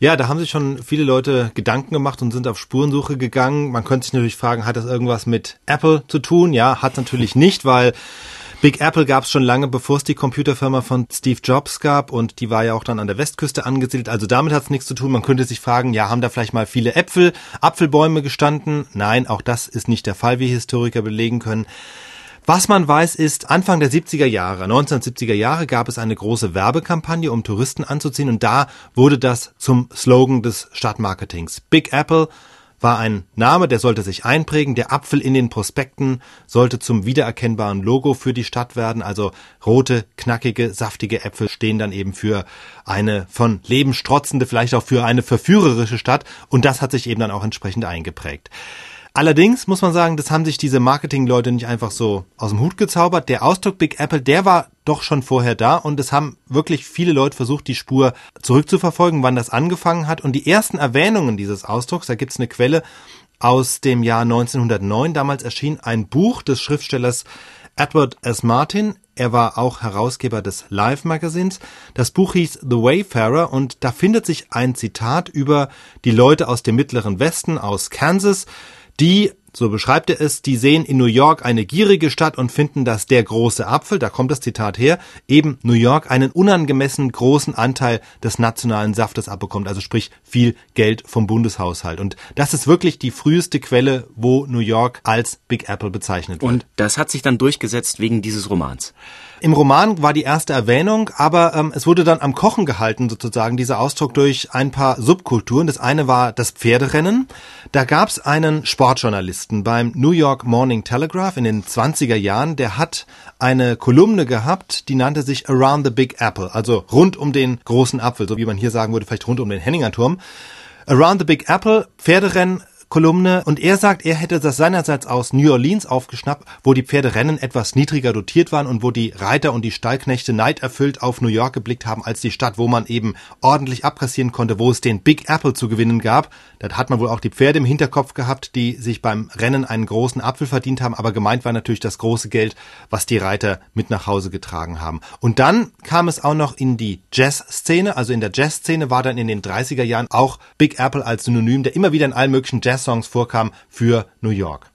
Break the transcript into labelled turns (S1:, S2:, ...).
S1: Ja, da haben sich schon viele Leute Gedanken gemacht und sind auf Spurensuche gegangen. Man könnte sich natürlich fragen, hat das irgendwas mit Apple zu tun? Ja, hat natürlich nicht, weil Big Apple gab es schon lange, bevor es die Computerfirma von Steve Jobs gab und die war ja auch dann an der Westküste angesiedelt. Also damit hat es nichts zu tun. Man könnte sich fragen, ja, haben da vielleicht mal viele Äpfel, Apfelbäume gestanden? Nein, auch das ist nicht der Fall, wie Historiker belegen können. Was man weiß ist, Anfang der 70er Jahre, 1970er Jahre gab es eine große Werbekampagne, um Touristen anzuziehen und da wurde das zum Slogan des Stadtmarketings. Big Apple, war ein Name, der sollte sich einprägen. Der Apfel in den Prospekten sollte zum wiedererkennbaren Logo für die Stadt werden. Also rote, knackige, saftige Äpfel stehen dann eben für eine von Leben strotzende, vielleicht auch für eine verführerische Stadt. Und das hat sich eben dann auch entsprechend eingeprägt. Allerdings muss man sagen, das haben sich diese Marketingleute nicht einfach so aus dem Hut gezaubert. Der Ausdruck Big Apple, der war doch schon vorher da und es haben wirklich viele Leute versucht, die Spur zurückzuverfolgen, wann das angefangen hat. Und die ersten Erwähnungen dieses Ausdrucks, da gibt's eine Quelle aus dem Jahr 1909. Damals erschien ein Buch des Schriftstellers Edward S. Martin. Er war auch Herausgeber des Live Magazins. Das Buch hieß The Wayfarer und da findet sich ein Zitat über die Leute aus dem mittleren Westen, aus Kansas, die, so beschreibt er es, die sehen in New York eine gierige Stadt und finden, dass der große Apfel, da kommt das Zitat her, eben New York einen unangemessen großen Anteil des nationalen Saftes abbekommt, also sprich viel Geld vom Bundeshaushalt. Und das ist wirklich die früheste Quelle, wo New York als Big Apple bezeichnet wird.
S2: Und das hat sich dann durchgesetzt wegen dieses Romans.
S1: Im Roman war die erste Erwähnung, aber ähm, es wurde dann am Kochen gehalten, sozusagen, dieser Ausdruck durch ein paar Subkulturen. Das eine war das Pferderennen. Da gab es einen Sportjournalisten beim New York Morning Telegraph in den 20er Jahren, der hat eine Kolumne gehabt, die nannte sich Around the Big Apple, also rund um den großen Apfel, so wie man hier sagen würde, vielleicht rund um den Henningerturm. Around the Big Apple, Pferderennen, Kolumne und er sagt, er hätte das seinerseits aus New Orleans aufgeschnappt, wo die Pferderennen etwas niedriger dotiert waren und wo die Reiter und die Stallknechte neiderfüllt auf New York geblickt haben als die Stadt, wo man eben ordentlich abkassieren konnte, wo es den Big Apple zu gewinnen gab. Da hat man wohl auch die Pferde im Hinterkopf gehabt, die sich beim Rennen einen großen Apfel verdient haben, aber gemeint war natürlich das große Geld, was die Reiter mit nach Hause getragen haben. Und dann kam es auch noch in die Jazz-Szene, also in der Jazz-Szene war dann in den 30er Jahren auch Big Apple als Synonym, der immer wieder in allen möglichen Jazz Jazz-Songs vorkam für New York.